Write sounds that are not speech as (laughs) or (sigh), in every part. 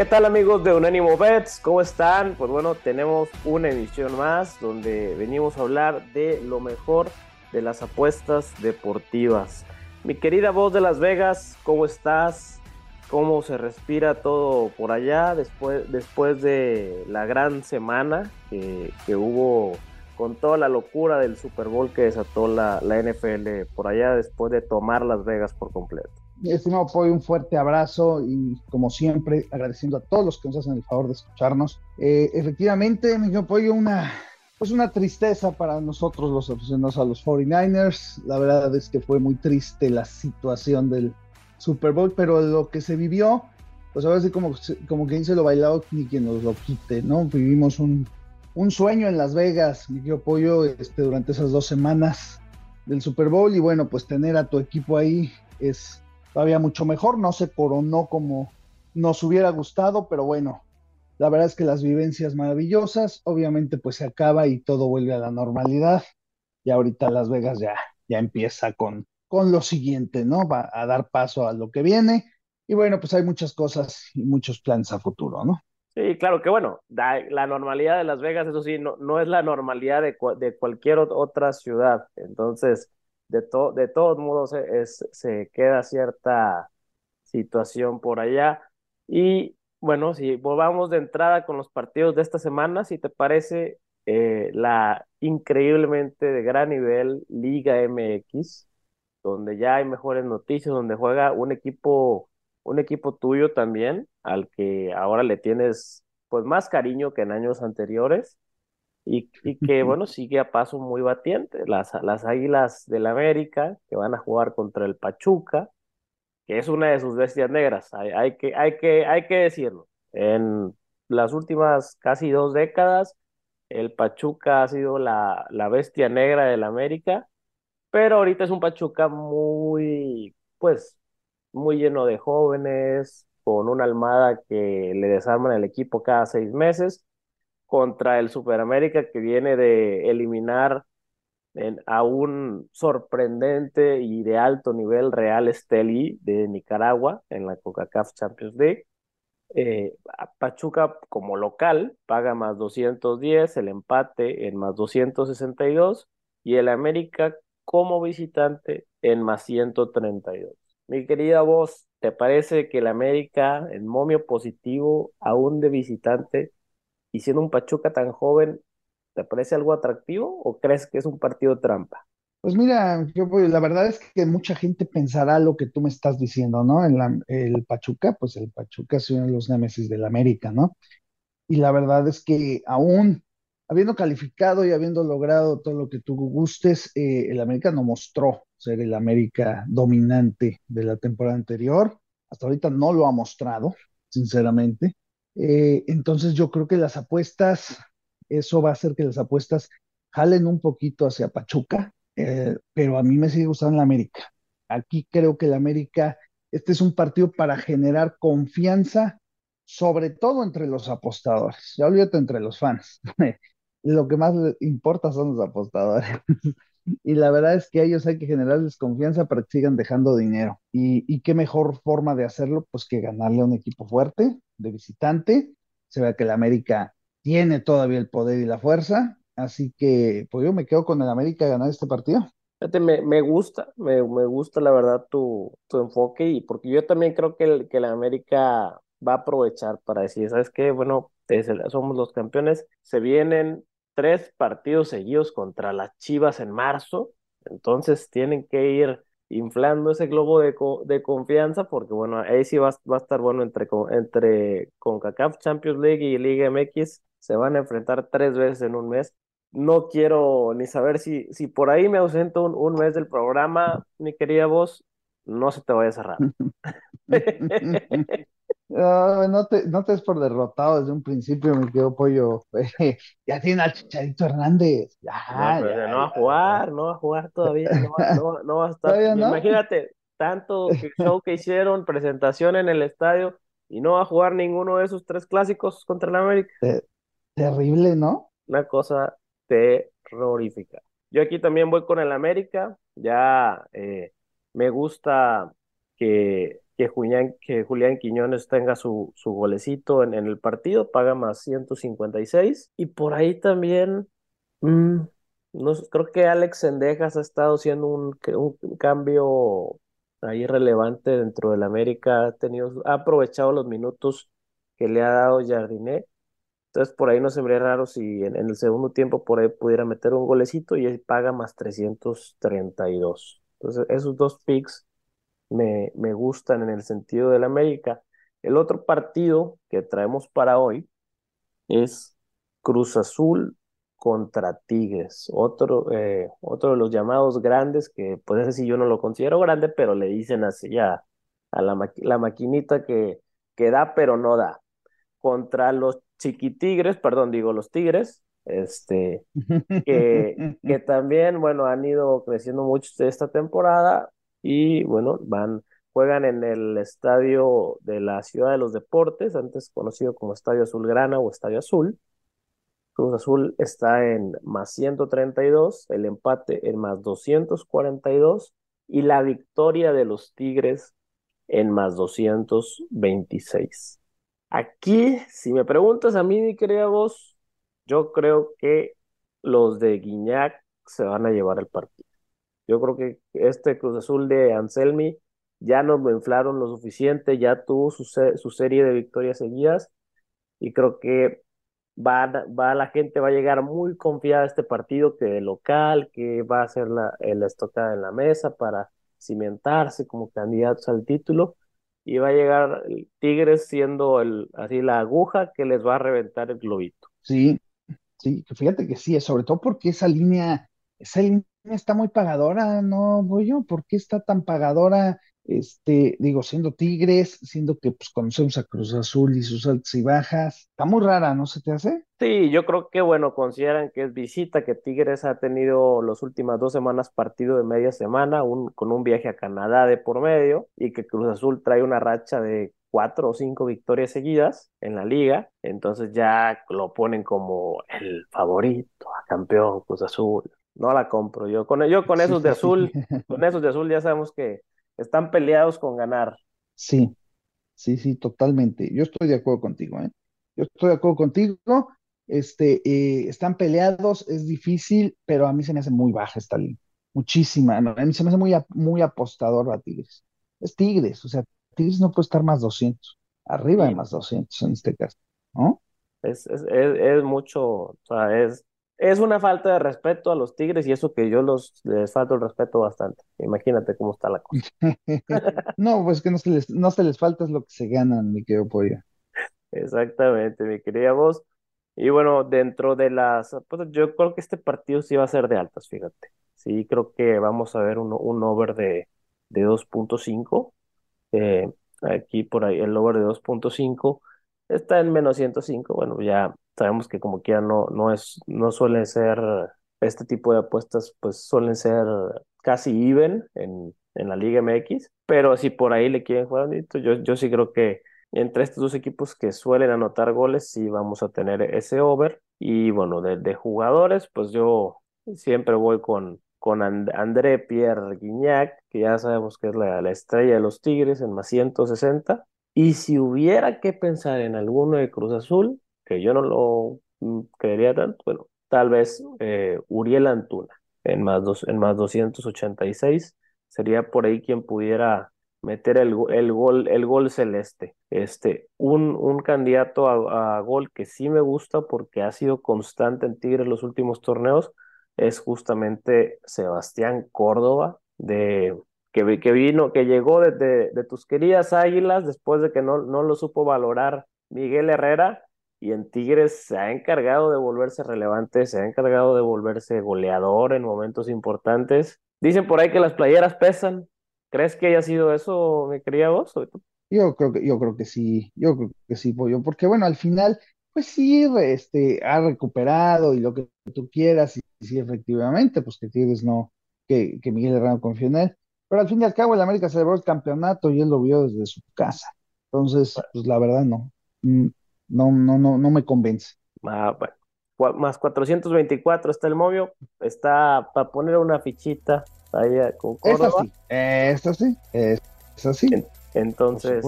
¿Qué tal amigos de Unánimo Bets? ¿Cómo están? Pues bueno, tenemos una emisión más donde venimos a hablar de lo mejor de las apuestas deportivas. Mi querida voz de Las Vegas, ¿cómo estás? ¿Cómo se respira todo por allá después, después de la gran semana que, hubo con toda la locura del Super Bowl que desató la, la NFL por allá después de tomar Las Vegas por completo? Estimado Pollo, un fuerte abrazo y como siempre agradeciendo a todos los que nos hacen el favor de escucharnos. Eh, efectivamente, mi Pollo, una, pues una tristeza para nosotros los aficionados a los 49ers. La verdad es que fue muy triste la situación del Super Bowl, pero lo que se vivió, pues ahora sí como, como quien se lo bailado ni quien nos lo quite, ¿no? Vivimos un, un sueño en Las Vegas, mi Pollo, este, durante esas dos semanas del Super Bowl y bueno, pues tener a tu equipo ahí es todavía mucho mejor, no se coronó como nos hubiera gustado, pero bueno, la verdad es que las vivencias maravillosas, obviamente pues se acaba y todo vuelve a la normalidad, y ahorita Las Vegas ya, ya empieza con, con lo siguiente, ¿no? Va a dar paso a lo que viene, y bueno, pues hay muchas cosas y muchos planes a futuro, ¿no? Sí, claro que bueno, la normalidad de Las Vegas, eso sí, no, no es la normalidad de, de cualquier otra ciudad, entonces de, de todos modos es, se queda cierta situación por allá. Y bueno, si volvamos de entrada con los partidos de esta semana, si te parece eh, la increíblemente de gran nivel Liga MX, donde ya hay mejores noticias, donde juega un equipo, un equipo tuyo también, al que ahora le tienes pues más cariño que en años anteriores y, (laughs) que bueno, sigue a paso muy batiente. Las, las Águilas del América que van a jugar contra el Pachuca, que es una de sus bestias negras, hay, hay, que, hay, que, hay que decirlo. En las últimas casi dos décadas, el Pachuca ha sido la, la bestia negra del América, pero ahorita es un Pachuca muy, pues, muy lleno de jóvenes, con una almada que le desarman el equipo cada seis meses contra el Superamérica que viene de eliminar a un sorprendente y de alto nivel Real Esteli de Nicaragua en la CONCACAF Champions League. Eh, Pachuca como local paga más 210, el empate en más 262 y el América como visitante en más 132. Mi querida voz, ¿te parece que el América en momio positivo aún de visitante y siendo un Pachuca tan joven, ¿te parece algo atractivo o crees que es un partido trampa? Pues mira, yo, la verdad es que mucha gente pensará lo que tú me estás diciendo, ¿no? El, el Pachuca, pues el Pachuca es uno de los némesis del América, ¿no? Y la verdad es que aún habiendo calificado y habiendo logrado todo lo que tú gustes, eh, el América no mostró ser el América dominante de la temporada anterior. Hasta ahorita no lo ha mostrado, sinceramente. Eh, entonces yo creo que las apuestas, eso va a hacer que las apuestas jalen un poquito hacia Pachuca, eh, pero a mí me sigue gustando la América. Aquí creo que la América, este es un partido para generar confianza, sobre todo entre los apostadores. Ya olvídate entre los fans. (laughs) Lo que más importa son los apostadores. Y la verdad es que a ellos hay que generarles confianza para que sigan dejando dinero. Y, y qué mejor forma de hacerlo, pues que ganarle a un equipo fuerte, de visitante. Se ve que el América tiene todavía el poder y la fuerza. Así que, pues yo me quedo con el América a ganar este partido. me, me gusta, me, me, gusta la verdad tu, tu enfoque y porque yo también creo que el, que el América va a aprovechar para decir, ¿sabes qué? Bueno, somos los campeones, se vienen tres partidos seguidos contra las Chivas en marzo, entonces tienen que ir inflando ese globo de, de confianza, porque bueno, ahí sí va, va, a estar bueno entre, entre CONCACAF Champions League y Liga MX, se van a enfrentar tres veces en un mes. No quiero ni saber si, si por ahí me ausento un, un mes del programa, mi querida voz, no se te vaya a cerrar. (laughs) (laughs) Ah, no, te, no te des por derrotado desde un principio, me quedo pollo. (laughs) ya tiene al Chicharito Hernández. Ya, no, ya, no va a jugar, no va a jugar todavía, no va, no, no va a estar. Imagínate, tanto (laughs) show que hicieron, presentación en el estadio, y no va a jugar ninguno de esos tres clásicos contra el América. terrible, ¿no? Una cosa terrorífica. Yo aquí también voy con el América, ya eh, me gusta que, que, Julián, que Quiñones tenga su, su golecito en, el partido, paga más 156. Y por ahí también, mm, no, creo que Alex Sendejas ha estado haciendo un, un cambio ahí relevante dentro del América, ha, tenido, ha aprovechado los minutos que le ha dado Jardiné. Entonces por ahí no se me raro si en, el segundo tiempo por ahí pudiera meter un golecito y él paga más 332. Entonces esos dos picks me, me gustan en el sentido del América. El otro partido que traemos para hoy es Cruz Azul contra Tigres, otro, eh, otro de los llamados grandes, que pues ese sí yo no lo considero grande, pero le dicen así ya a la, la maquinita que, que da pero no da. Contra los chiquitigres, perdón, digo los tigres, este, que, (laughs) que también, bueno, han ido creciendo mucho esta temporada y bueno, van, juegan en el estadio de la Ciudad de los Deportes, antes conocido como Estadio Azulgrana o Estadio Azul. Cruz Azul está en más 132, el empate en más 242 y la victoria de los Tigres en más 226. Aquí, si me preguntas a mí, mi querida voz, yo creo que los de Guiñac se van a llevar el partido. Yo creo que este Cruz Azul de Anselmi ya nos lo inflaron lo suficiente, ya tuvo su, su serie de victorias seguidas y creo que va, va, la gente va a llegar muy confiada a este partido que local, que va a ser la, la estocada en la mesa para cimentarse como candidatos al título y va a llegar Tigres siendo el, así la aguja que les va a reventar el globito. Sí, sí, fíjate que sí, sobre todo porque esa línea, esa línea está muy pagadora, ¿no, yo? ¿Por qué está tan pagadora? Este, digo, siendo Tigres, siendo que pues conocemos a Cruz Azul y sus altas y bajas, está muy rara, ¿no se te hace? Sí, yo creo que, bueno, consideran que es visita, que Tigres ha tenido las últimas dos semanas partido de media semana, un, con un viaje a Canadá de por medio, y que Cruz Azul trae una racha de cuatro o cinco victorias seguidas en la liga, entonces ya lo ponen como el favorito a campeón Cruz Azul. No la compro yo con yo con esos de azul, (laughs) con esos de azul ya sabemos que están peleados con ganar. Sí, sí, sí, totalmente. Yo estoy de acuerdo contigo, ¿eh? Yo estoy de acuerdo contigo. Este, eh, están peleados, es difícil, pero a mí se me hace muy baja esta línea. Muchísima. A mí se me hace muy, muy apostador a Tigres. Es Tigres, o sea, Tigres no puede estar más 200, arriba de más 200 en este caso, ¿no? Es, es, es, es mucho, o sea, es, es una falta de respeto a los Tigres y eso que yo los les falta el respeto bastante. Imagínate cómo está la cosa. (laughs) no, pues que no se les, no se les falta es lo que se ganan, mi querido Pollo. Exactamente, mi querida voz. Y bueno, dentro de las, pues yo creo que este partido sí va a ser de altas, fíjate. Sí, creo que vamos a ver un, un over de, de 2.5. Eh, aquí por ahí el over de 2.5 está en menos 105. Bueno, ya sabemos que como quiera no, no es, no suelen ser, este tipo de apuestas pues suelen ser casi even en, en la Liga MX, pero si por ahí le quieren jugar, yo, yo sí creo que entre estos dos equipos que suelen anotar goles, sí vamos a tener ese over. Y bueno, de, jugadores, pues yo siempre voy con, con André Pierre Guignac, que ya sabemos que es la, la, estrella de los Tigres en más 160. Y si hubiera que pensar en alguno de Cruz Azul, que yo no lo mm, creería tanto, bueno, tal vez eh, Uriel Antuna en más, dos, en más 286 sería por ahí quien pudiera meter el, el, gol, el gol celeste. Este, un, un candidato a, gol que sí me gusta porque ha sido constante en Tigres los últimos torneos es justamente Sebastián Córdoba de que, que vino, que llegó de, de, tus queridas águilas después de que no, no lo supo valorar Miguel Herrera y en Tigres se ha encargado de volverse relevante, se ha encargado de volverse goleador en momentos importantes. Dicen por ahí que las playeras pesan. ¿Crees que haya sido eso, mi querida vos? Yo creo que, yo creo que sí, yo creo que sí, Pollo, porque bueno, al final, pues sí, este, ha recuperado y lo que tú quieras, y, sí, efectivamente, pues que Tigres no, que, que Miguel Herrera confía en él, pero al fin y al cabo el América celebró el campeonato y él lo vio desde su casa, entonces, pues la verdad no, mm, no, no, no, no me convence. Ah, bueno. Más 424 está el Movio, está para poner una fichita ahí con Córdoba. Esta sí, esta sí, esta sí. Entonces,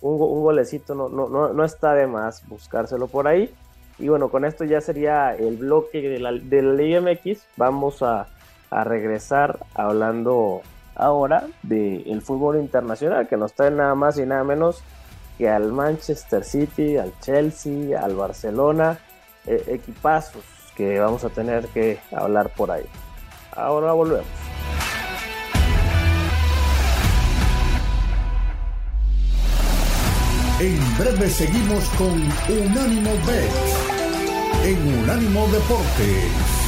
un, un, golecito no, no, no, no, está de más buscárselo por ahí. Y bueno, con esto ya sería el bloque de la, de la Liga MX. Vamos a, a regresar hablando ahora del fútbol internacional, que nos trae nada más y nada menos que al Manchester City, al Chelsea, al Barcelona, eh, equipazos que vamos a tener que hablar por ahí. Ahora volvemos. En breve seguimos con Unánimo Bet en Unánimo Deportes.